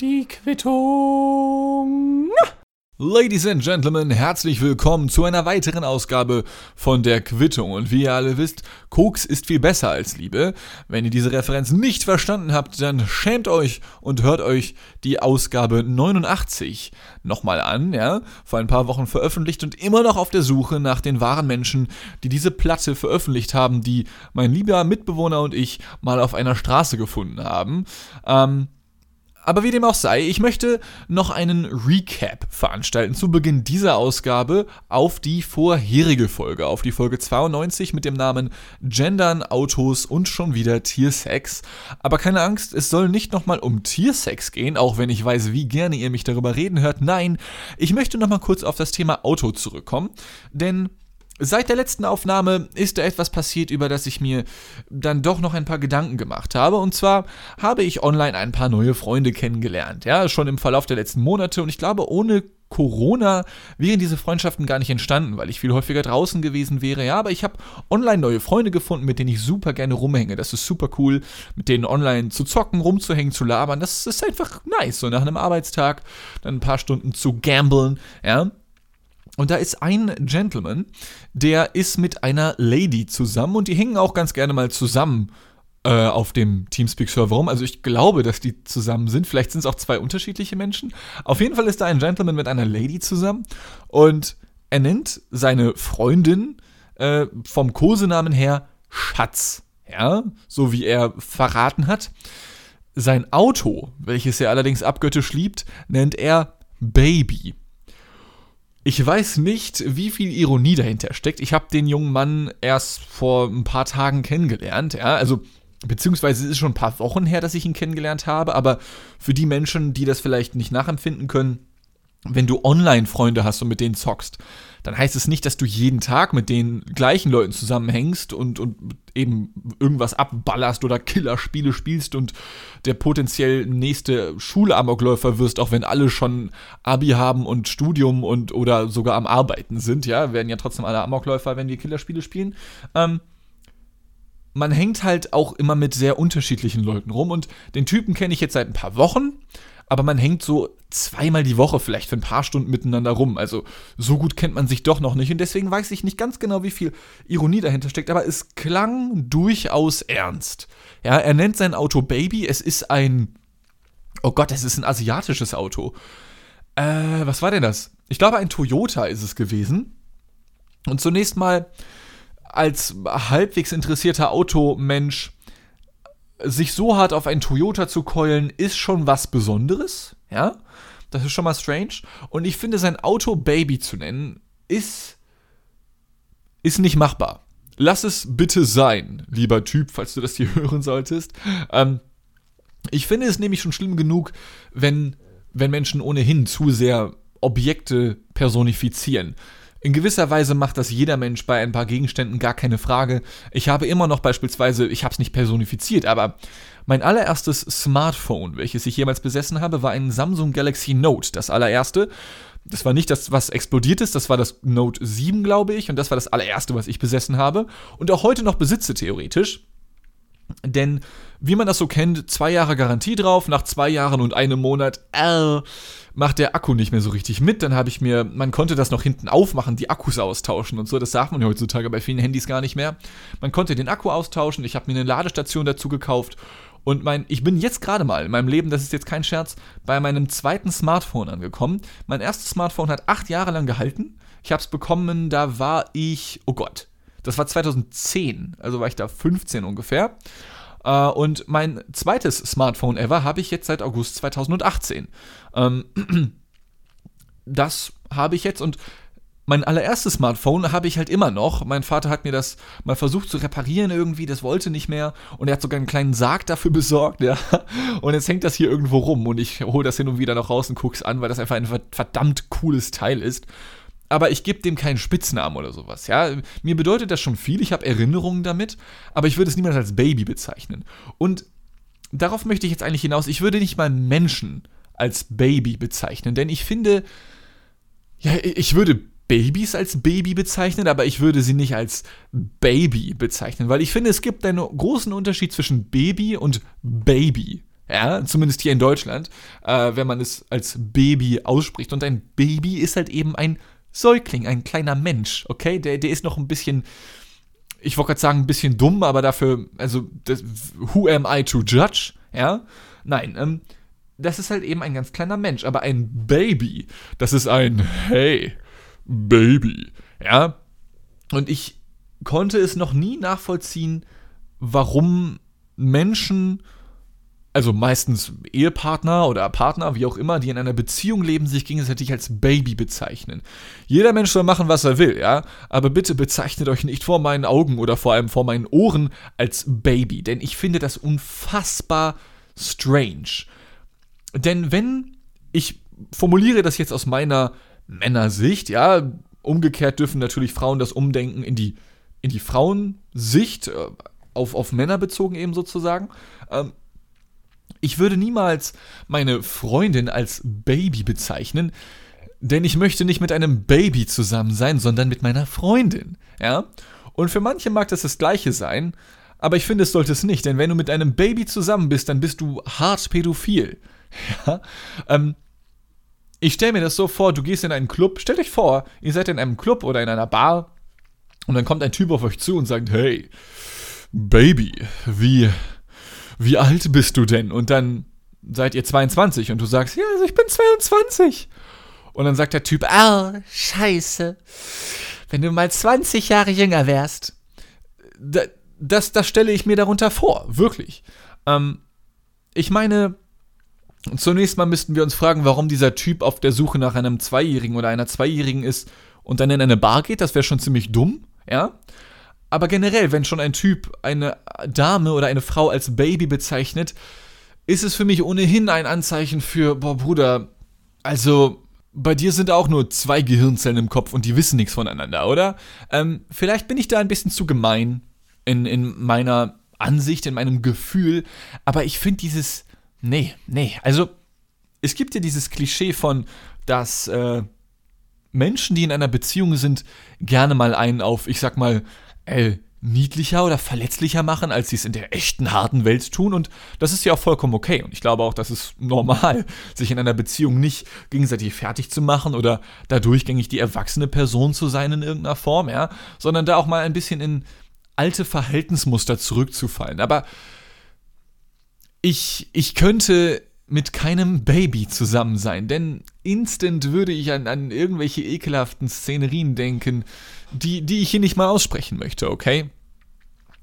Die Quittung. Ladies and Gentlemen, herzlich willkommen zu einer weiteren Ausgabe von der Quittung. Und wie ihr alle wisst, Koks ist viel besser als Liebe. Wenn ihr diese Referenz nicht verstanden habt, dann schämt euch und hört euch die Ausgabe 89 nochmal an, ja, vor ein paar Wochen veröffentlicht und immer noch auf der Suche nach den wahren Menschen, die diese Platte veröffentlicht haben, die mein lieber Mitbewohner und ich mal auf einer Straße gefunden haben. Ähm, aber wie dem auch sei, ich möchte noch einen Recap veranstalten zu Beginn dieser Ausgabe auf die vorherige Folge, auf die Folge 92 mit dem Namen Gendern, Autos und schon wieder Tiersex. Aber keine Angst, es soll nicht nochmal um Tiersex gehen, auch wenn ich weiß, wie gerne ihr mich darüber reden hört. Nein, ich möchte nochmal kurz auf das Thema Auto zurückkommen, denn Seit der letzten Aufnahme ist da etwas passiert, über das ich mir dann doch noch ein paar Gedanken gemacht habe. Und zwar habe ich online ein paar neue Freunde kennengelernt. Ja, schon im Verlauf der letzten Monate. Und ich glaube, ohne Corona wären diese Freundschaften gar nicht entstanden, weil ich viel häufiger draußen gewesen wäre. Ja, aber ich habe online neue Freunde gefunden, mit denen ich super gerne rumhänge. Das ist super cool, mit denen online zu zocken, rumzuhängen, zu labern. Das ist einfach nice. So nach einem Arbeitstag dann ein paar Stunden zu gamblen. Ja, und da ist ein Gentleman, der ist mit einer Lady zusammen und die hängen auch ganz gerne mal zusammen äh, auf dem Teamspeak-Server rum. Also ich glaube, dass die zusammen sind. Vielleicht sind es auch zwei unterschiedliche Menschen. Auf jeden Fall ist da ein Gentleman mit einer Lady zusammen und er nennt seine Freundin äh, vom Kosenamen her Schatz. Ja, so wie er verraten hat. Sein Auto, welches er allerdings abgöttisch liebt, nennt er Baby. Ich weiß nicht, wie viel Ironie dahinter steckt. Ich habe den jungen Mann erst vor ein paar Tagen kennengelernt. Ja, also beziehungsweise es ist schon ein paar Wochen her, dass ich ihn kennengelernt habe. Aber für die Menschen, die das vielleicht nicht nachempfinden können, wenn du Online-Freunde hast und mit denen zockst, dann heißt es nicht, dass du jeden Tag mit den gleichen Leuten zusammenhängst und, und eben irgendwas abballerst oder Killerspiele spielst und der potenziell nächste Schulamokläufer wirst, auch wenn alle schon Abi haben und Studium und oder sogar am Arbeiten sind, ja, werden ja trotzdem alle Amokläufer, wenn die Killerspiele spielen. Ähm, man hängt halt auch immer mit sehr unterschiedlichen Leuten rum und den Typen kenne ich jetzt seit ein paar Wochen aber man hängt so zweimal die Woche vielleicht für ein paar Stunden miteinander rum. Also so gut kennt man sich doch noch nicht und deswegen weiß ich nicht ganz genau, wie viel Ironie dahinter steckt, aber es klang durchaus ernst. Ja, er nennt sein Auto Baby, es ist ein Oh Gott, es ist ein asiatisches Auto. Äh, was war denn das? Ich glaube, ein Toyota ist es gewesen. Und zunächst mal als halbwegs interessierter Automensch sich so hart auf einen Toyota zu keulen, ist schon was Besonderes, ja. Das ist schon mal strange. Und ich finde, sein Auto Baby zu nennen, ist, ist nicht machbar. Lass es bitte sein, lieber Typ, falls du das hier hören solltest. Ähm, ich finde es nämlich schon schlimm genug, wenn, wenn Menschen ohnehin zu sehr Objekte personifizieren. In gewisser Weise macht das jeder Mensch bei ein paar Gegenständen gar keine Frage. Ich habe immer noch beispielsweise, ich habe es nicht personifiziert, aber mein allererstes Smartphone, welches ich jemals besessen habe, war ein Samsung Galaxy Note, das allererste. Das war nicht das, was explodiert ist, das war das Note 7, glaube ich, und das war das allererste, was ich besessen habe und auch heute noch besitze theoretisch. Denn wie man das so kennt, zwei Jahre Garantie drauf, nach zwei Jahren und einem Monat, äh, macht der Akku nicht mehr so richtig mit. Dann habe ich mir, man konnte das noch hinten aufmachen, die Akkus austauschen und so. Das darf man ja heutzutage bei vielen Handys gar nicht mehr. Man konnte den Akku austauschen. Ich habe mir eine Ladestation dazu gekauft. Und mein, ich bin jetzt gerade mal in meinem Leben, das ist jetzt kein Scherz, bei meinem zweiten Smartphone angekommen. Mein erstes Smartphone hat acht Jahre lang gehalten. Ich habe es bekommen, da war ich, oh Gott, das war 2010, also war ich da 15 ungefähr. Uh, und mein zweites Smartphone ever habe ich jetzt seit August 2018. Ähm, das habe ich jetzt und mein allererstes Smartphone habe ich halt immer noch. Mein Vater hat mir das mal versucht zu reparieren irgendwie, das wollte nicht mehr. Und er hat sogar einen kleinen Sarg dafür besorgt, ja. Und jetzt hängt das hier irgendwo rum und ich hole das hin und wieder noch raus und gucke es an, weil das einfach ein verdammt cooles Teil ist aber ich gebe dem keinen Spitznamen oder sowas. Ja, mir bedeutet das schon viel. Ich habe Erinnerungen damit, aber ich würde es niemals als Baby bezeichnen. Und darauf möchte ich jetzt eigentlich hinaus. Ich würde nicht mal Menschen als Baby bezeichnen, denn ich finde, ja, ich würde Babys als Baby bezeichnen, aber ich würde sie nicht als Baby bezeichnen, weil ich finde, es gibt einen großen Unterschied zwischen Baby und Baby. ja, zumindest hier in Deutschland, äh, wenn man es als Baby ausspricht. Und ein Baby ist halt eben ein Säugling, ein kleiner Mensch, okay? Der, der ist noch ein bisschen, ich wollte gerade sagen, ein bisschen dumm, aber dafür, also, das, who am I to judge? Ja? Nein, ähm, das ist halt eben ein ganz kleiner Mensch. Aber ein Baby, das ist ein, hey, Baby, ja? Und ich konnte es noch nie nachvollziehen, warum Menschen also meistens Ehepartner oder Partner, wie auch immer, die in einer Beziehung leben, sich gegenseitig als Baby bezeichnen. Jeder Mensch soll machen, was er will, ja, aber bitte bezeichnet euch nicht vor meinen Augen oder vor allem vor meinen Ohren als Baby, denn ich finde das unfassbar strange. Denn wenn ich formuliere das jetzt aus meiner Männersicht, ja, umgekehrt dürfen natürlich Frauen das umdenken in die, in die Frauensicht, äh, auf, auf Männer bezogen eben sozusagen. Ähm, ich würde niemals meine Freundin als Baby bezeichnen, denn ich möchte nicht mit einem Baby zusammen sein, sondern mit meiner Freundin, ja? Und für manche mag das das gleiche sein, aber ich finde, es sollte es nicht, denn wenn du mit einem Baby zusammen bist, dann bist du hart pädophil. Ja? Ähm, ich stelle mir das so vor, du gehst in einen Club, stellt euch vor, ihr seid in einem Club oder in einer Bar und dann kommt ein Typ auf euch zu und sagt, hey, Baby, wie wie alt bist du denn? Und dann seid ihr 22 und du sagst, ja, also ich bin 22. Und dann sagt der Typ, oh, scheiße. Wenn du mal 20 Jahre jünger wärst. Das, das stelle ich mir darunter vor, wirklich. Ähm, ich meine, zunächst mal müssten wir uns fragen, warum dieser Typ auf der Suche nach einem Zweijährigen oder einer Zweijährigen ist und dann in eine Bar geht. Das wäre schon ziemlich dumm, ja. Aber generell, wenn schon ein Typ eine Dame oder eine Frau als Baby bezeichnet, ist es für mich ohnehin ein Anzeichen für, boah Bruder, also bei dir sind auch nur zwei Gehirnzellen im Kopf und die wissen nichts voneinander, oder? Ähm, vielleicht bin ich da ein bisschen zu gemein in, in meiner Ansicht, in meinem Gefühl, aber ich finde dieses, nee, nee, also es gibt ja dieses Klischee von, dass äh, Menschen, die in einer Beziehung sind, gerne mal einen auf, ich sag mal, äh, niedlicher oder verletzlicher machen, als sie es in der echten harten Welt tun. Und das ist ja auch vollkommen okay. Und ich glaube auch, das ist normal, sich in einer Beziehung nicht gegenseitig fertig zu machen oder da durchgängig die erwachsene Person zu sein in irgendeiner Form, ja, sondern da auch mal ein bisschen in alte Verhaltensmuster zurückzufallen. Aber ich, ich könnte mit keinem Baby zusammen sein, denn instant würde ich an, an irgendwelche ekelhaften Szenerien denken, die, die ich hier nicht mal aussprechen möchte, okay?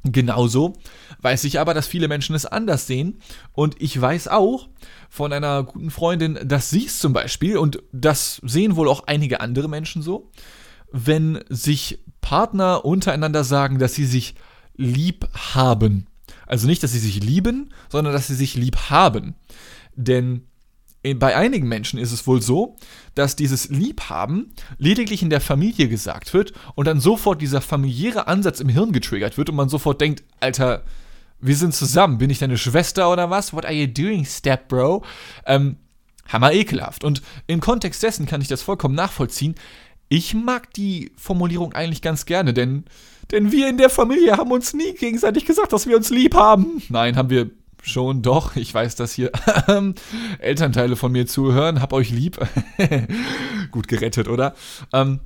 Genauso weiß ich aber, dass viele Menschen es anders sehen. Und ich weiß auch von einer guten Freundin, dass sie es zum Beispiel, und das sehen wohl auch einige andere Menschen so, wenn sich Partner untereinander sagen, dass sie sich lieb haben. Also nicht, dass sie sich lieben, sondern dass sie sich lieb haben. Denn bei einigen Menschen ist es wohl so, dass dieses Liebhaben lediglich in der Familie gesagt wird und dann sofort dieser familiäre Ansatz im Hirn getriggert wird und man sofort denkt, Alter, wir sind zusammen, bin ich deine Schwester oder was? What are you doing, Step Bro? Ähm, hammer ekelhaft. Und im Kontext dessen kann ich das vollkommen nachvollziehen. Ich mag die Formulierung eigentlich ganz gerne, denn, denn wir in der Familie haben uns nie gegenseitig gesagt, dass wir uns lieb haben. Nein, haben wir schon, doch. Ich weiß, dass hier Elternteile von mir zuhören. Hab euch lieb. Gut gerettet, oder? Ähm,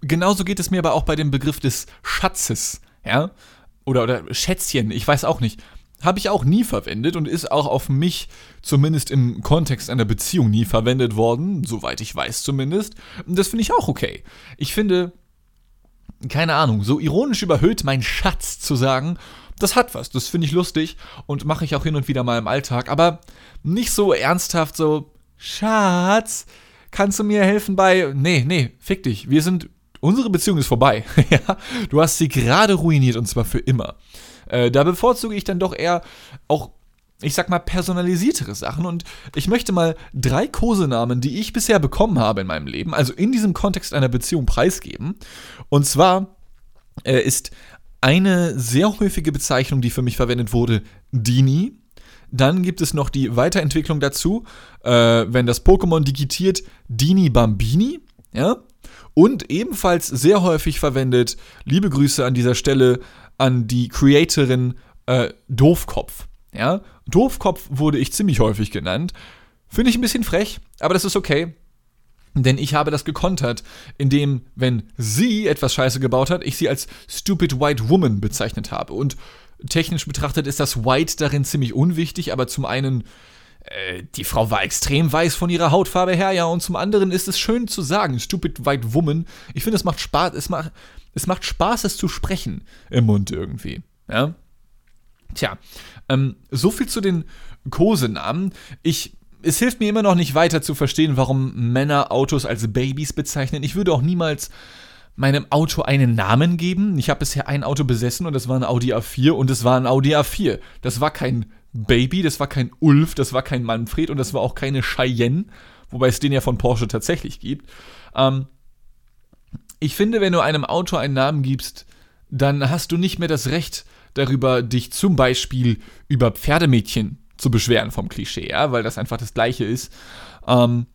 genauso geht es mir aber auch bei dem Begriff des Schatzes, ja? Oder, oder Schätzchen, ich weiß auch nicht. Habe ich auch nie verwendet und ist auch auf mich, zumindest im Kontext einer Beziehung, nie verwendet worden, soweit ich weiß zumindest. Das finde ich auch okay. Ich finde, keine Ahnung, so ironisch überhöht mein Schatz zu sagen das hat was. Das finde ich lustig und mache ich auch hin und wieder mal im Alltag. Aber nicht so ernsthaft so, Schatz, kannst du mir helfen bei. Nee, nee, fick dich. Wir sind. Unsere Beziehung ist vorbei. ja, du hast sie gerade ruiniert und zwar für immer. Äh, da bevorzuge ich dann doch eher auch ich sag mal, personalisiertere Sachen. Und ich möchte mal drei Kosenamen, die ich bisher bekommen habe in meinem Leben, also in diesem Kontext einer Beziehung preisgeben. Und zwar äh, ist eine sehr häufige Bezeichnung, die für mich verwendet wurde, Dini. Dann gibt es noch die Weiterentwicklung dazu, äh, wenn das Pokémon digitiert, Dini Bambini. Ja? Und ebenfalls sehr häufig verwendet, liebe Grüße an dieser Stelle an die Creatorin äh, Doofkopf. Ja, Doofkopf wurde ich ziemlich häufig genannt. Finde ich ein bisschen frech, aber das ist okay. Denn ich habe das gekontert, indem, wenn sie etwas Scheiße gebaut hat, ich sie als Stupid White Woman bezeichnet habe. Und technisch betrachtet ist das White darin ziemlich unwichtig, aber zum einen, äh, die Frau war extrem weiß von ihrer Hautfarbe her, ja, und zum anderen ist es schön zu sagen, Stupid White Woman. Ich finde, es macht Spaß, es macht, es macht Spaß, es zu sprechen im Mund irgendwie, ja. Tja, ähm, so viel zu den Kosenamen. Ich es hilft mir immer noch nicht weiter zu verstehen, warum Männer Autos als Babys bezeichnen. Ich würde auch niemals meinem Auto einen Namen geben. Ich habe bisher ein Auto besessen und das war ein Audi A4 und es war ein Audi A4. Das war kein Baby, das war kein Ulf, das war kein Manfred und das war auch keine Cheyenne, wobei es den ja von Porsche tatsächlich gibt. Ähm, ich finde, wenn du einem Auto einen Namen gibst, dann hast du nicht mehr das Recht darüber, dich zum Beispiel über Pferdemädchen zu beschweren vom Klischee, ja, weil das einfach das Gleiche ist. Ähm,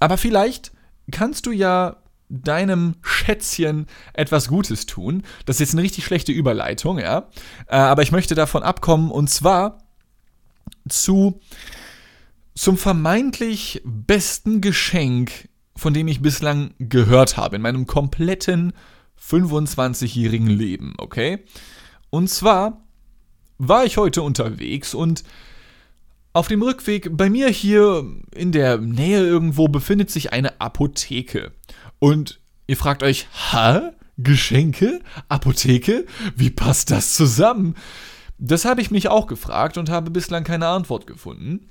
aber vielleicht kannst du ja deinem Schätzchen etwas Gutes tun. Das ist jetzt eine richtig schlechte Überleitung, ja. Äh, aber ich möchte davon abkommen und zwar zu zum vermeintlich besten Geschenk, von dem ich bislang gehört habe in meinem kompletten 25-jährigen Leben, okay? Und zwar war ich heute unterwegs und auf dem Rückweg bei mir hier in der Nähe irgendwo befindet sich eine Apotheke. Und ihr fragt euch, hä? Geschenke? Apotheke? Wie passt das zusammen? Das habe ich mich auch gefragt und habe bislang keine Antwort gefunden.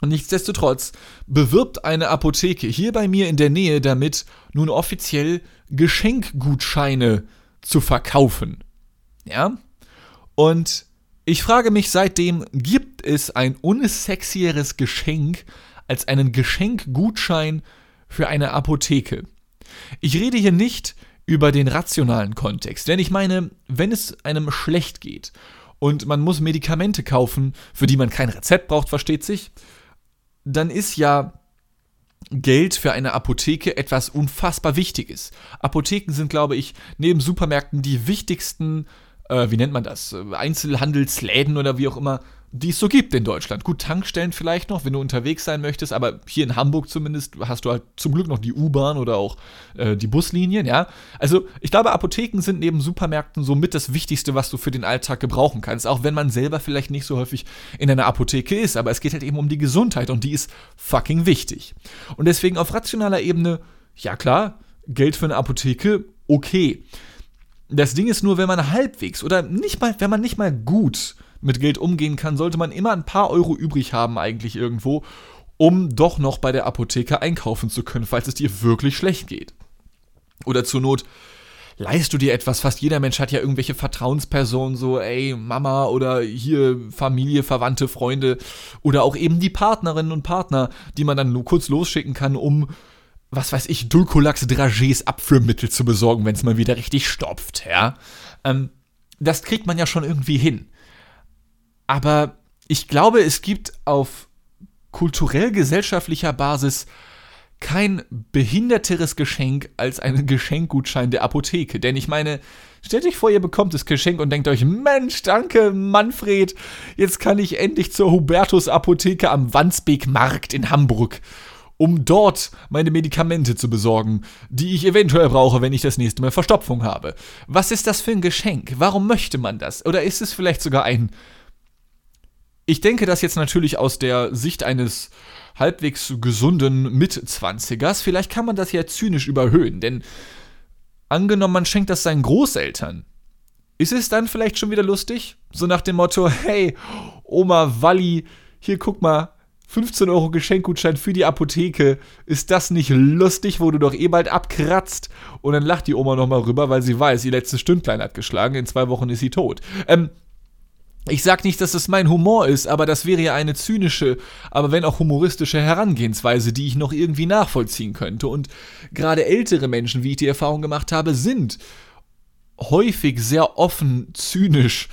Und nichtsdestotrotz bewirbt eine Apotheke hier bei mir in der Nähe damit, nun offiziell Geschenkgutscheine zu verkaufen. Ja? Und ich frage mich seitdem, gibt es ein unsexieres Geschenk als einen Geschenkgutschein für eine Apotheke? Ich rede hier nicht über den rationalen Kontext, denn ich meine, wenn es einem schlecht geht und man muss Medikamente kaufen, für die man kein Rezept braucht, versteht sich, dann ist ja Geld für eine Apotheke etwas unfassbar Wichtiges. Apotheken sind, glaube ich, neben Supermärkten die wichtigsten äh, wie nennt man das, Einzelhandelsläden oder wie auch immer, die es so gibt in Deutschland. Gut, Tankstellen vielleicht noch, wenn du unterwegs sein möchtest, aber hier in Hamburg zumindest hast du halt zum Glück noch die U-Bahn oder auch äh, die Buslinien, ja. Also ich glaube, Apotheken sind neben Supermärkten somit das Wichtigste, was du für den Alltag gebrauchen kannst, auch wenn man selber vielleicht nicht so häufig in einer Apotheke ist, aber es geht halt eben um die Gesundheit und die ist fucking wichtig. Und deswegen auf rationaler Ebene, ja klar, Geld für eine Apotheke, okay. Das Ding ist nur, wenn man halbwegs oder nicht mal, wenn man nicht mal gut mit Geld umgehen kann, sollte man immer ein paar Euro übrig haben eigentlich irgendwo, um doch noch bei der Apotheke einkaufen zu können, falls es dir wirklich schlecht geht. Oder zur Not leist du dir etwas. Fast jeder Mensch hat ja irgendwelche Vertrauenspersonen, so, ey, Mama oder hier Familie, Verwandte, Freunde oder auch eben die Partnerinnen und Partner, die man dann nur kurz losschicken kann, um was weiß ich, Dulcolax Dragés Abführmittel zu besorgen, wenn es mal wieder richtig stopft, ja. Ähm, das kriegt man ja schon irgendwie hin. Aber ich glaube, es gibt auf kulturell-gesellschaftlicher Basis kein behinderteres Geschenk als einen Geschenkgutschein der Apotheke. Denn ich meine, stellt euch vor, ihr bekommt das Geschenk und denkt euch, Mensch, danke, Manfred, jetzt kann ich endlich zur Hubertus Apotheke am Wandsbek Markt in Hamburg um dort meine Medikamente zu besorgen, die ich eventuell brauche, wenn ich das nächste Mal Verstopfung habe. Was ist das für ein Geschenk? Warum möchte man das? Oder ist es vielleicht sogar ein... Ich denke das jetzt natürlich aus der Sicht eines halbwegs gesunden Mitzwanzigers. Vielleicht kann man das ja zynisch überhöhen, denn angenommen, man schenkt das seinen Großeltern. Ist es dann vielleicht schon wieder lustig? So nach dem Motto, hey, Oma Walli, hier guck mal, 15 Euro Geschenkgutschein für die Apotheke. Ist das nicht lustig, wo du doch eh bald abkratzt? Und dann lacht die Oma nochmal rüber, weil sie weiß, ihr letztes Stündlein hat geschlagen. In zwei Wochen ist sie tot. Ähm, ich sag nicht, dass das mein Humor ist, aber das wäre ja eine zynische, aber wenn auch humoristische Herangehensweise, die ich noch irgendwie nachvollziehen könnte. Und gerade ältere Menschen, wie ich die Erfahrung gemacht habe, sind häufig sehr offen zynisch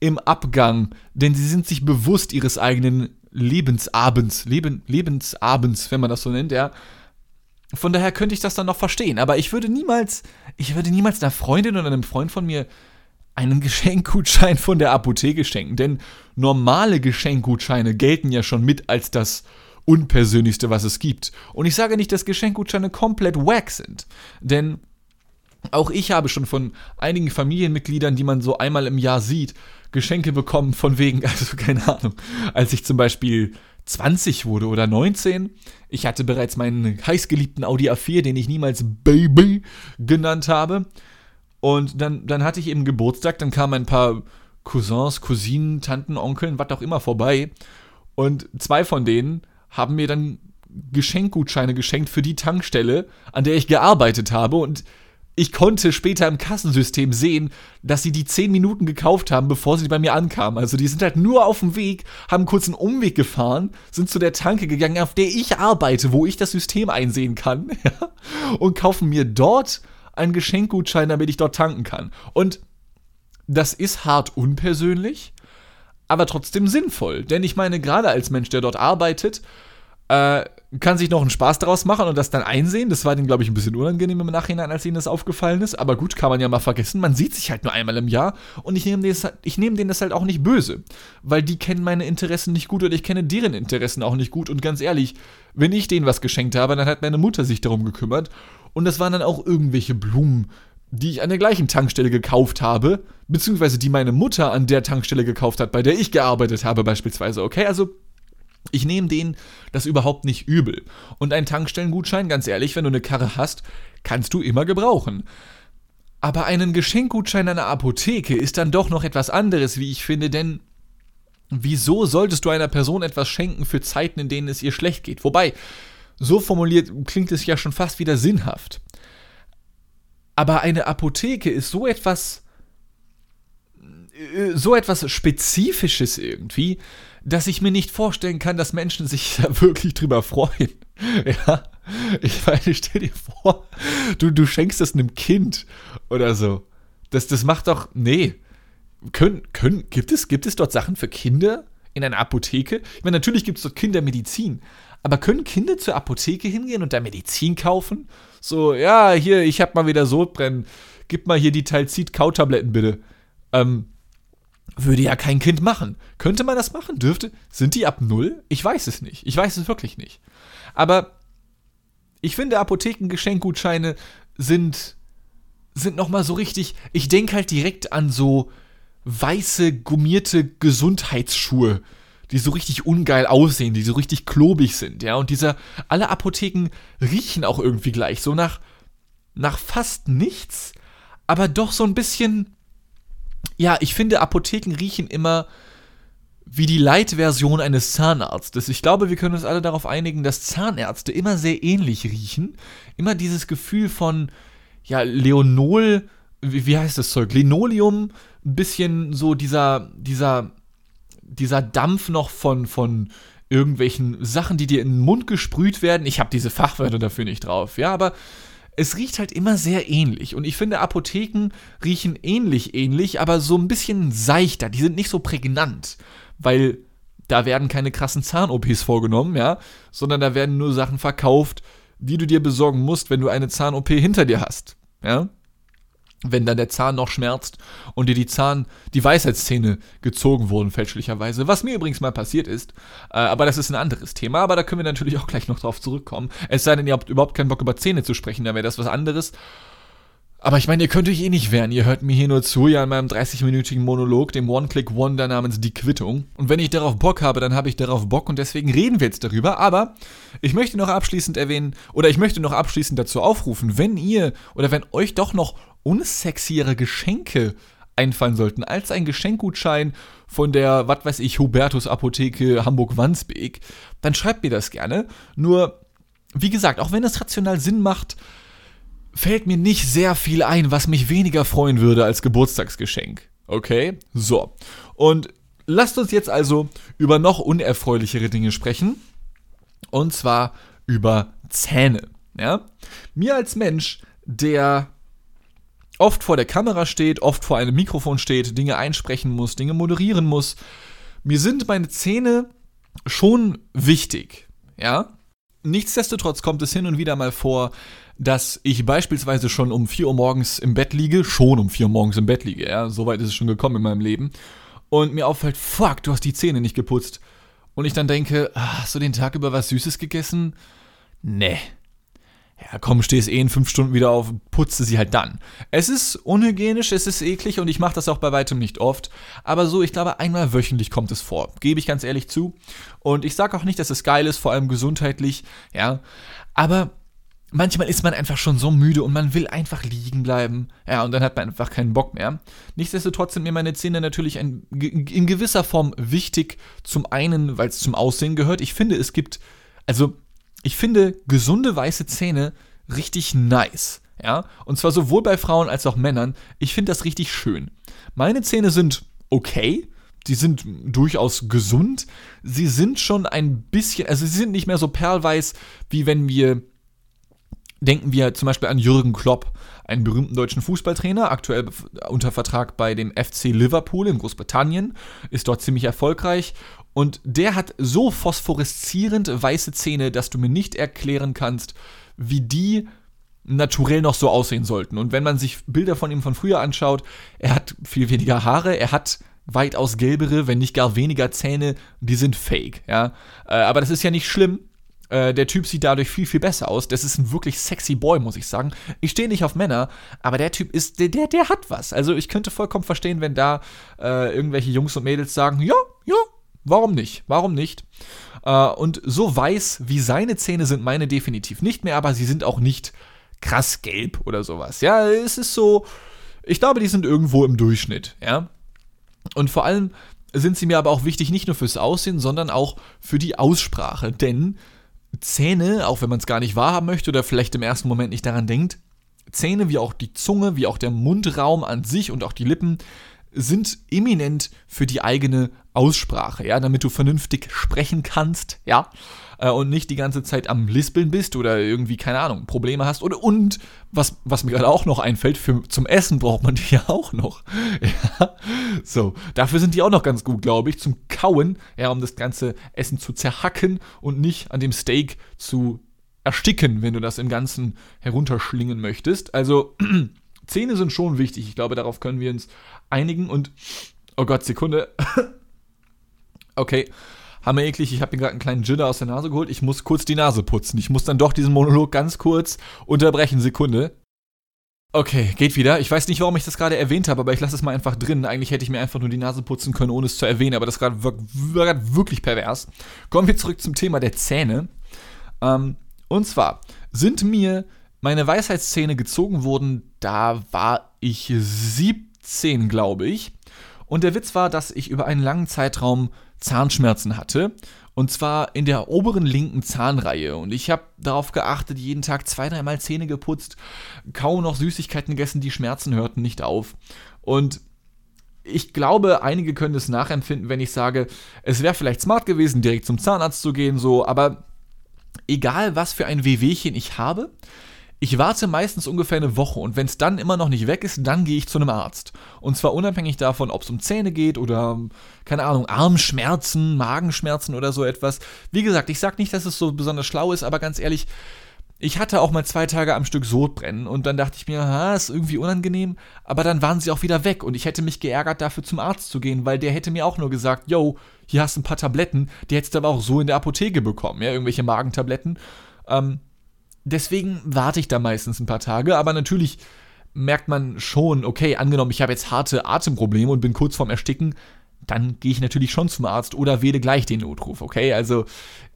im Abgang, denn sie sind sich bewusst ihres eigenen Lebensabends, Leben, Lebensabends, wenn man das so nennt, ja. Von daher könnte ich das dann noch verstehen, aber ich würde niemals, ich würde niemals einer Freundin oder einem Freund von mir einen Geschenkgutschein von der Apotheke schenken. Denn normale Geschenkgutscheine gelten ja schon mit als das unpersönlichste, was es gibt. Und ich sage nicht, dass Geschenkgutscheine komplett wack sind. Denn auch ich habe schon von einigen Familienmitgliedern, die man so einmal im Jahr sieht, Geschenke bekommen von wegen, also keine Ahnung, als ich zum Beispiel 20 wurde oder 19. Ich hatte bereits meinen heißgeliebten Audi A4, den ich niemals Baby genannt habe. Und dann, dann hatte ich eben Geburtstag, dann kamen ein paar Cousins, Cousinen, Tanten, Onkeln, was auch immer vorbei. Und zwei von denen haben mir dann Geschenkgutscheine geschenkt für die Tankstelle, an der ich gearbeitet habe. Und ich konnte später im Kassensystem sehen, dass sie die 10 Minuten gekauft haben, bevor sie bei mir ankamen. Also die sind halt nur auf dem Weg, haben kurz einen Umweg gefahren, sind zu der Tanke gegangen, auf der ich arbeite, wo ich das System einsehen kann, ja, und kaufen mir dort einen Geschenkgutschein, damit ich dort tanken kann. Und das ist hart unpersönlich, aber trotzdem sinnvoll. Denn ich meine, gerade als Mensch, der dort arbeitet, äh, kann sich noch einen Spaß daraus machen und das dann einsehen. Das war denen, glaube ich, ein bisschen unangenehm im Nachhinein, als ihnen das aufgefallen ist. Aber gut, kann man ja mal vergessen. Man sieht sich halt nur einmal im Jahr und ich nehme nehm denen das halt auch nicht böse. Weil die kennen meine Interessen nicht gut und ich kenne deren Interessen auch nicht gut. Und ganz ehrlich, wenn ich denen was geschenkt habe, dann hat meine Mutter sich darum gekümmert. Und das waren dann auch irgendwelche Blumen, die ich an der gleichen Tankstelle gekauft habe, beziehungsweise die meine Mutter an der Tankstelle gekauft hat, bei der ich gearbeitet habe, beispielsweise. Okay, also ich nehme denen das überhaupt nicht übel. Und ein Tankstellengutschein, ganz ehrlich, wenn du eine Karre hast, kannst du immer gebrauchen. Aber einen Geschenkgutschein einer Apotheke ist dann doch noch etwas anderes, wie ich finde, denn wieso solltest du einer Person etwas schenken für Zeiten, in denen es ihr schlecht geht? Wobei, so formuliert klingt es ja schon fast wieder sinnhaft. Aber eine Apotheke ist so etwas äh, so etwas Spezifisches irgendwie, dass ich mir nicht vorstellen kann, dass Menschen sich da wirklich drüber freuen. Ja, ich meine, stell dir vor, du, du schenkst das einem Kind oder so. Das, das macht doch, nee. Können, können, gibt, es, gibt es dort Sachen für Kinder in einer Apotheke? Ich meine, natürlich gibt es dort Kindermedizin, aber können Kinder zur Apotheke hingehen und da Medizin kaufen? So, ja, hier, ich hab mal wieder Sodbrennen. Gib mal hier die Talzid-Kautabletten bitte. Ähm, würde ja kein Kind machen. Könnte man das machen? Dürfte? Sind die ab null? Ich weiß es nicht. Ich weiß es wirklich nicht. Aber ich finde, Apothekengeschenkgutscheine sind, sind nochmal so richtig. Ich denke halt direkt an so weiße, gummierte Gesundheitsschuhe, die so richtig ungeil aussehen, die so richtig klobig sind, ja. Und dieser, alle Apotheken riechen auch irgendwie gleich, so nach, nach fast nichts, aber doch so ein bisschen ja, ich finde, Apotheken riechen immer wie die Light-Version eines Zahnarztes. Ich glaube, wir können uns alle darauf einigen, dass Zahnärzte immer sehr ähnlich riechen. Immer dieses Gefühl von, ja, Leonol, wie, heißt das Zeug? Linoleum, ein bisschen so dieser, dieser, dieser Dampf noch von, von irgendwelchen Sachen, die dir in den Mund gesprüht werden. Ich habe diese Fachwörter dafür nicht drauf, ja, aber es riecht halt immer sehr ähnlich. Und ich finde, Apotheken riechen ähnlich ähnlich, aber so ein bisschen seichter. Die sind nicht so prägnant, weil da werden keine krassen Zahn-OPs vorgenommen, ja, sondern da werden nur Sachen verkauft, die du dir besorgen musst, wenn du eine Zahn-OP hinter dir hast, ja wenn dann der Zahn noch schmerzt und dir die Zahn, die Weisheitszähne gezogen wurden, fälschlicherweise. Was mir übrigens mal passiert ist. Äh, aber das ist ein anderes Thema, aber da können wir natürlich auch gleich noch drauf zurückkommen. Es sei denn, ihr habt überhaupt keinen Bock über Zähne zu sprechen, dann wäre das was anderes. Aber ich meine, ihr könnt euch eh nicht wehren. Ihr hört mir hier nur zu, ja, in meinem 30-minütigen Monolog, dem One-Click-Wonder namens Die Quittung. Und wenn ich darauf Bock habe, dann habe ich darauf Bock und deswegen reden wir jetzt darüber. Aber ich möchte noch abschließend erwähnen, oder ich möchte noch abschließend dazu aufrufen, wenn ihr oder wenn euch doch noch unsexiere Geschenke einfallen sollten, als ein Geschenkgutschein von der, was weiß ich, Hubertus Apotheke Hamburg-Wandsbek, dann schreibt mir das gerne. Nur, wie gesagt, auch wenn es rational Sinn macht, fällt mir nicht sehr viel ein, was mich weniger freuen würde als Geburtstagsgeschenk. Okay? So. Und lasst uns jetzt also über noch unerfreulichere Dinge sprechen. Und zwar über Zähne. Ja? Mir als Mensch, der oft vor der Kamera steht, oft vor einem Mikrofon steht, Dinge einsprechen muss, Dinge moderieren muss, mir sind meine Zähne schon wichtig. Ja? Nichtsdestotrotz kommt es hin und wieder mal vor, dass ich beispielsweise schon um 4 Uhr morgens im Bett liege, schon um 4 Uhr morgens im Bett liege, ja, soweit ist es schon gekommen in meinem Leben, und mir auffällt, fuck, du hast die Zähne nicht geputzt. Und ich dann denke, ah, hast du den Tag über was Süßes gegessen? Nee. Ja, komm, stehst eh in fünf Stunden wieder auf putze sie halt dann. Es ist unhygienisch, es ist eklig und ich mache das auch bei weitem nicht oft. Aber so, ich glaube, einmal wöchentlich kommt es vor. Gebe ich ganz ehrlich zu. Und ich sage auch nicht, dass es geil ist, vor allem gesundheitlich, ja. Aber manchmal ist man einfach schon so müde und man will einfach liegen bleiben. Ja, und dann hat man einfach keinen Bock mehr. Nichtsdestotrotz sind mir meine Zähne natürlich ein, in gewisser Form wichtig. Zum einen, weil es zum Aussehen gehört. Ich finde, es gibt, also, ich finde gesunde weiße Zähne richtig nice. Ja, und zwar sowohl bei Frauen als auch Männern. Ich finde das richtig schön. Meine Zähne sind okay. Die sind durchaus gesund. Sie sind schon ein bisschen, also sie sind nicht mehr so perlweiß, wie wenn wir denken wir zum Beispiel an Jürgen Klopp, einen berühmten deutschen Fußballtrainer, aktuell unter Vertrag bei dem FC Liverpool in Großbritannien, ist dort ziemlich erfolgreich und der hat so phosphoreszierend weiße Zähne, dass du mir nicht erklären kannst, wie die naturell noch so aussehen sollten. Und wenn man sich Bilder von ihm von früher anschaut, er hat viel weniger Haare, er hat weitaus gelbere, wenn nicht gar weniger Zähne, die sind fake, ja. Äh, aber das ist ja nicht schlimm, äh, der Typ sieht dadurch viel, viel besser aus. Das ist ein wirklich sexy Boy, muss ich sagen. Ich stehe nicht auf Männer, aber der Typ ist, der, der, der hat was. Also ich könnte vollkommen verstehen, wenn da äh, irgendwelche Jungs und Mädels sagen, ja, ja, warum nicht? Warum nicht? Äh, und so weiß wie seine Zähne sind meine definitiv nicht mehr, aber sie sind auch nicht krass gelb oder sowas. Ja, es ist so, ich glaube, die sind irgendwo im Durchschnitt, ja. Und vor allem sind sie mir aber auch wichtig, nicht nur fürs Aussehen, sondern auch für die Aussprache. Denn Zähne, auch wenn man es gar nicht wahrhaben möchte oder vielleicht im ersten Moment nicht daran denkt, Zähne wie auch die Zunge, wie auch der Mundraum an sich und auch die Lippen sind eminent für die eigene Aussprache, ja, damit du vernünftig sprechen kannst, ja, äh, und nicht die ganze Zeit am Lispeln bist oder irgendwie, keine Ahnung, Probleme hast. Oder, und, was, was mir gerade auch noch einfällt, für, zum Essen braucht man die ja auch noch. Ja, so, dafür sind die auch noch ganz gut, glaube ich, zum Kauen, ja, um das ganze Essen zu zerhacken und nicht an dem Steak zu ersticken, wenn du das im Ganzen herunterschlingen möchtest. Also, Zähne sind schon wichtig. Ich glaube, darauf können wir uns einigen. Und, oh Gott, Sekunde. okay, hammer eklig. Ich habe mir gerade einen kleinen Jitter aus der Nase geholt. Ich muss kurz die Nase putzen. Ich muss dann doch diesen Monolog ganz kurz unterbrechen. Sekunde. Okay, geht wieder. Ich weiß nicht, warum ich das gerade erwähnt habe, aber ich lasse es mal einfach drin. Eigentlich hätte ich mir einfach nur die Nase putzen können, ohne es zu erwähnen, aber das war gerade wirklich pervers. Kommen wir zurück zum Thema der Zähne. Ähm, und zwar sind mir meine Weisheitszähne gezogen worden, da war ich 17, glaube ich. Und der Witz war, dass ich über einen langen Zeitraum Zahnschmerzen hatte. Und zwar in der oberen linken Zahnreihe. Und ich habe darauf geachtet, jeden Tag zwei, dreimal Zähne geputzt, kaum noch Süßigkeiten gegessen, die Schmerzen hörten nicht auf. Und ich glaube, einige können es nachempfinden, wenn ich sage, es wäre vielleicht smart gewesen, direkt zum Zahnarzt zu gehen, so, aber egal was für ein Wehwehchen ich habe, ich warte meistens ungefähr eine Woche und wenn es dann immer noch nicht weg ist, dann gehe ich zu einem Arzt. Und zwar unabhängig davon, ob es um Zähne geht oder, keine Ahnung, Armschmerzen, Magenschmerzen oder so etwas. Wie gesagt, ich sage nicht, dass es so besonders schlau ist, aber ganz ehrlich, ich hatte auch mal zwei Tage am Stück Sodbrennen und dann dachte ich mir, ha, ist irgendwie unangenehm, aber dann waren sie auch wieder weg und ich hätte mich geärgert, dafür zum Arzt zu gehen, weil der hätte mir auch nur gesagt, yo, hier hast du ein paar Tabletten, die hättest du aber auch so in der Apotheke bekommen, ja, irgendwelche Magentabletten. Ähm, deswegen warte ich da meistens ein paar Tage, aber natürlich merkt man schon, okay, angenommen, ich habe jetzt harte Atemprobleme und bin kurz vorm Ersticken, dann gehe ich natürlich schon zum Arzt oder wähle gleich den Notruf, okay? Also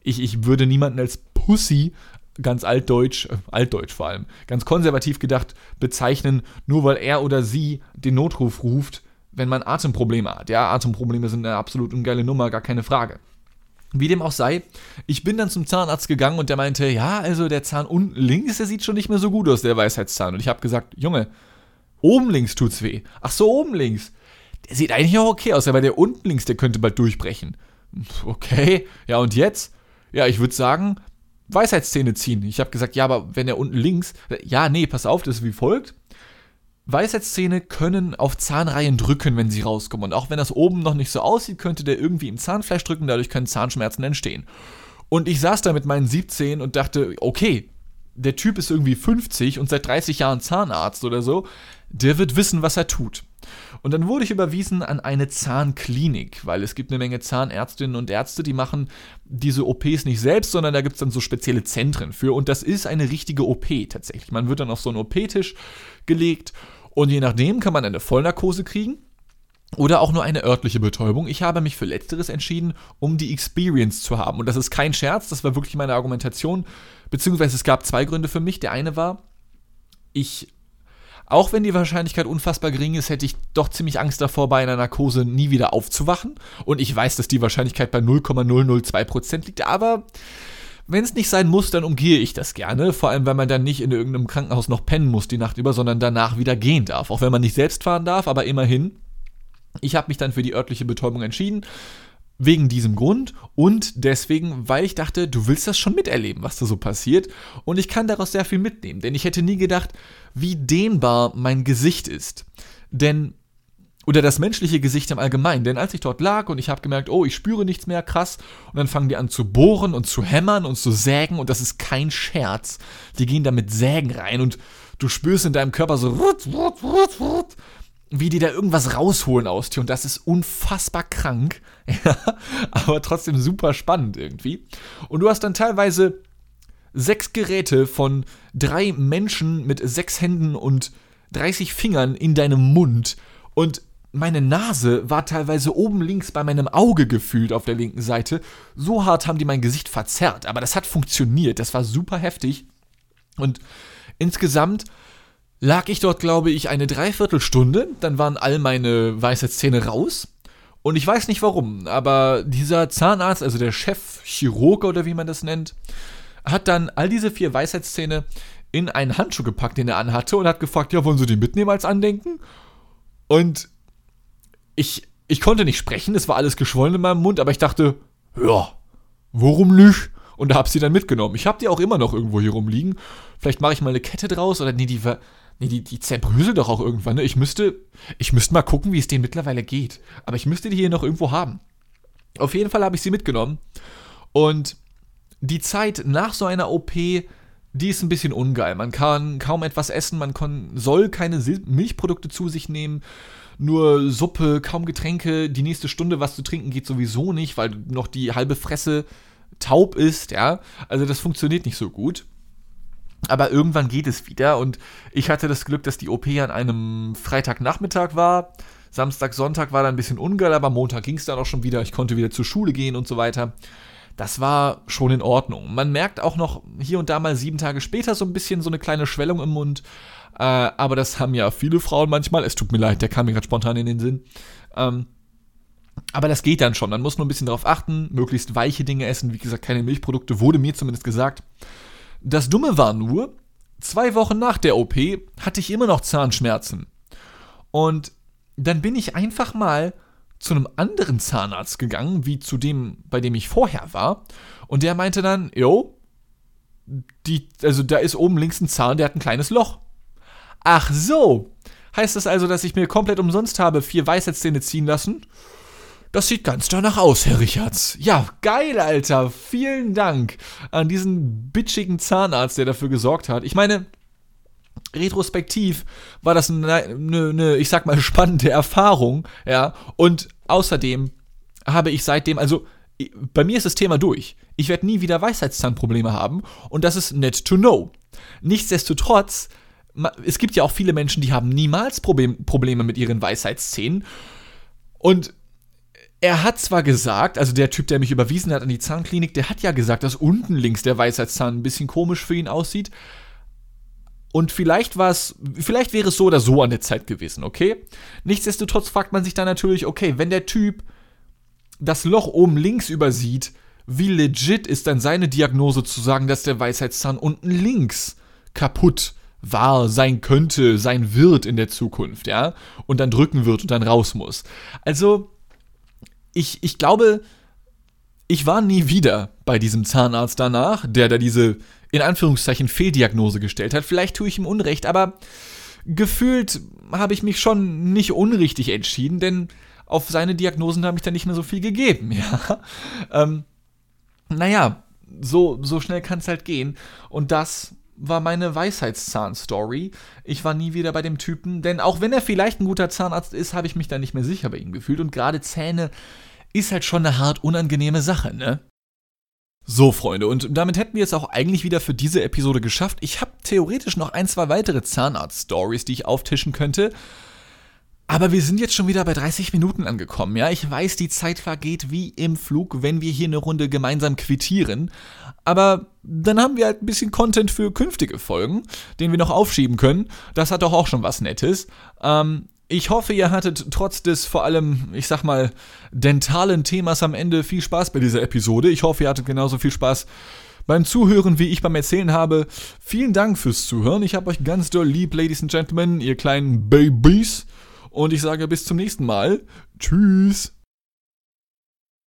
ich, ich würde niemanden als Pussy, ganz altdeutsch, äh, altdeutsch vor allem, ganz konservativ gedacht, bezeichnen, nur weil er oder sie den Notruf ruft, wenn man Atemprobleme hat. Ja, Atemprobleme sind eine absolut ungeile Nummer, gar keine Frage. Wie dem auch sei, ich bin dann zum Zahnarzt gegangen und der meinte, ja, also der Zahn unten links, der sieht schon nicht mehr so gut aus, der Weisheitszahn. Und ich habe gesagt, Junge, oben links tut's weh. Ach so, oben links. Der sieht eigentlich auch okay aus, aber der unten links, der könnte bald durchbrechen. Okay, ja und jetzt? Ja, ich würde sagen, Weisheitszähne ziehen. Ich habe gesagt, ja, aber wenn er unten links, ja, nee, pass auf, das ist wie folgt. Weisheitszähne können auf Zahnreihen drücken, wenn sie rauskommen. Und auch wenn das oben noch nicht so aussieht, könnte der irgendwie im Zahnfleisch drücken, dadurch können Zahnschmerzen entstehen. Und ich saß da mit meinen 17 und dachte, okay, der Typ ist irgendwie 50 und seit 30 Jahren Zahnarzt oder so, der wird wissen, was er tut. Und dann wurde ich überwiesen an eine Zahnklinik, weil es gibt eine Menge Zahnärztinnen und Ärzte, die machen diese OPs nicht selbst, sondern da gibt es dann so spezielle Zentren für. Und das ist eine richtige OP tatsächlich. Man wird dann auf so einen OP-Tisch gelegt und je nachdem kann man eine Vollnarkose kriegen oder auch nur eine örtliche Betäubung. Ich habe mich für letzteres entschieden, um die Experience zu haben. Und das ist kein Scherz, das war wirklich meine Argumentation. Beziehungsweise es gab zwei Gründe für mich. Der eine war, ich, auch wenn die Wahrscheinlichkeit unfassbar gering ist, hätte ich doch ziemlich Angst davor, bei einer Narkose nie wieder aufzuwachen. Und ich weiß, dass die Wahrscheinlichkeit bei 0,002% liegt, aber wenn es nicht sein muss, dann umgehe ich das gerne. Vor allem, weil man dann nicht in irgendeinem Krankenhaus noch pennen muss die Nacht über, sondern danach wieder gehen darf. Auch wenn man nicht selbst fahren darf, aber immerhin ich habe mich dann für die örtliche Betäubung entschieden. Wegen diesem Grund und deswegen, weil ich dachte, du willst das schon miterleben, was da so passiert. Und ich kann daraus sehr viel mitnehmen, denn ich hätte nie gedacht, wie dehnbar mein Gesicht ist. Denn oder das menschliche Gesicht im Allgemeinen. Denn als ich dort lag und ich habe gemerkt, oh, ich spüre nichts mehr, krass, und dann fangen die an zu bohren und zu hämmern und zu sägen und das ist kein Scherz. Die gehen da mit Sägen rein und du spürst in deinem Körper so wie die da irgendwas rausholen aus dir und das ist unfassbar krank, aber trotzdem super spannend irgendwie. Und du hast dann teilweise sechs Geräte von drei Menschen mit sechs Händen und 30 Fingern in deinem Mund und meine Nase war teilweise oben links bei meinem Auge gefühlt auf der linken Seite. So hart haben die mein Gesicht verzerrt, aber das hat funktioniert. Das war super heftig. Und insgesamt lag ich dort, glaube ich, eine Dreiviertelstunde. Dann waren all meine Weisheitszähne raus. Und ich weiß nicht warum, aber dieser Zahnarzt, also der Chefchirurg oder wie man das nennt, hat dann all diese vier Weisheitszähne in einen Handschuh gepackt, den er anhatte, und hat gefragt, ja, wollen Sie den mitnehmen als Andenken? Und ich, ich konnte nicht sprechen, es war alles geschwollen in meinem Mund, aber ich dachte, ja, warum nicht? Und da habe sie dann mitgenommen. Ich habe die auch immer noch irgendwo hier rumliegen. Vielleicht mache ich mal eine Kette draus oder nee, die, Nee, die, die zerbröseln doch auch irgendwann. Ne? Ich müsste, ich müsste mal gucken, wie es denen mittlerweile geht. Aber ich müsste die hier noch irgendwo haben. Auf jeden Fall habe ich sie mitgenommen. Und die Zeit nach so einer OP, die ist ein bisschen ungeil. Man kann kaum etwas essen, man kann, soll keine Milchprodukte zu sich nehmen, nur Suppe, kaum Getränke. Die nächste Stunde was zu trinken geht sowieso nicht, weil noch die halbe Fresse taub ist, ja. Also das funktioniert nicht so gut. Aber irgendwann geht es wieder und ich hatte das Glück, dass die OP an einem Freitagnachmittag war. Samstag, Sonntag war da ein bisschen ungeil, aber Montag ging es dann auch schon wieder. Ich konnte wieder zur Schule gehen und so weiter. Das war schon in Ordnung. Man merkt auch noch hier und da mal sieben Tage später so ein bisschen so eine kleine Schwellung im Mund. Äh, aber das haben ja viele Frauen manchmal. Es tut mir leid, der kam mir gerade spontan in den Sinn. Ähm, aber das geht dann schon. Man muss nur ein bisschen darauf achten, möglichst weiche Dinge essen. Wie gesagt, keine Milchprodukte, wurde mir zumindest gesagt. Das Dumme war nur, zwei Wochen nach der OP hatte ich immer noch Zahnschmerzen. Und dann bin ich einfach mal zu einem anderen Zahnarzt gegangen, wie zu dem, bei dem ich vorher war. Und der meinte dann, jo, die, also da ist oben links ein Zahn, der hat ein kleines Loch. Ach so. Heißt das also, dass ich mir komplett umsonst habe vier Weisheitszähne ziehen lassen? Das sieht ganz danach aus, Herr Richards. Ja, geil, Alter. Vielen Dank an diesen bitchigen Zahnarzt, der dafür gesorgt hat. Ich meine, retrospektiv war das eine, eine, ich sag mal, spannende Erfahrung, ja. Und außerdem habe ich seitdem, also bei mir ist das Thema durch. Ich werde nie wieder Weisheitszahnprobleme haben und das ist net to know. Nichtsdestotrotz, es gibt ja auch viele Menschen, die haben niemals Problem, Probleme mit ihren Weisheitszähnen und er hat zwar gesagt, also der Typ, der mich überwiesen hat an die Zahnklinik, der hat ja gesagt, dass unten links der Weisheitszahn ein bisschen komisch für ihn aussieht. Und vielleicht war es, vielleicht wäre es so oder so an der Zeit gewesen, okay? Nichtsdestotrotz fragt man sich dann natürlich, okay, wenn der Typ das Loch oben links übersieht, wie legit ist dann seine Diagnose zu sagen, dass der Weisheitszahn unten links kaputt war, sein könnte, sein wird in der Zukunft, ja? Und dann drücken wird und dann raus muss. Also, ich, ich glaube, ich war nie wieder bei diesem Zahnarzt danach, der da diese in Anführungszeichen Fehldiagnose gestellt hat. Vielleicht tue ich ihm Unrecht, aber gefühlt habe ich mich schon nicht unrichtig entschieden, denn auf seine Diagnosen habe ich dann nicht mehr so viel gegeben, ja. Ähm, naja, so, so schnell kann es halt gehen. Und das war meine Weisheitszahn-Story. Ich war nie wieder bei dem Typen, denn auch wenn er vielleicht ein guter Zahnarzt ist, habe ich mich da nicht mehr sicher bei ihm gefühlt. Und gerade Zähne ist halt schon eine hart unangenehme Sache, ne? So, Freunde, und damit hätten wir es auch eigentlich wieder für diese Episode geschafft. Ich habe theoretisch noch ein, zwei weitere Zahnarzt-Stories, die ich auftischen könnte. Aber wir sind jetzt schon wieder bei 30 Minuten angekommen, ja. Ich weiß, die Zeit vergeht wie im Flug, wenn wir hier eine Runde gemeinsam quittieren. Aber dann haben wir halt ein bisschen Content für künftige Folgen, den wir noch aufschieben können. Das hat doch auch schon was Nettes. Ähm, ich hoffe, ihr hattet trotz des vor allem, ich sag mal, dentalen Themas am Ende viel Spaß bei dieser Episode. Ich hoffe, ihr hattet genauso viel Spaß beim Zuhören, wie ich beim Erzählen habe. Vielen Dank fürs Zuhören. Ich habe euch ganz doll lieb, Ladies and Gentlemen, ihr kleinen Babys. Und ich sage bis zum nächsten Mal. Tschüss.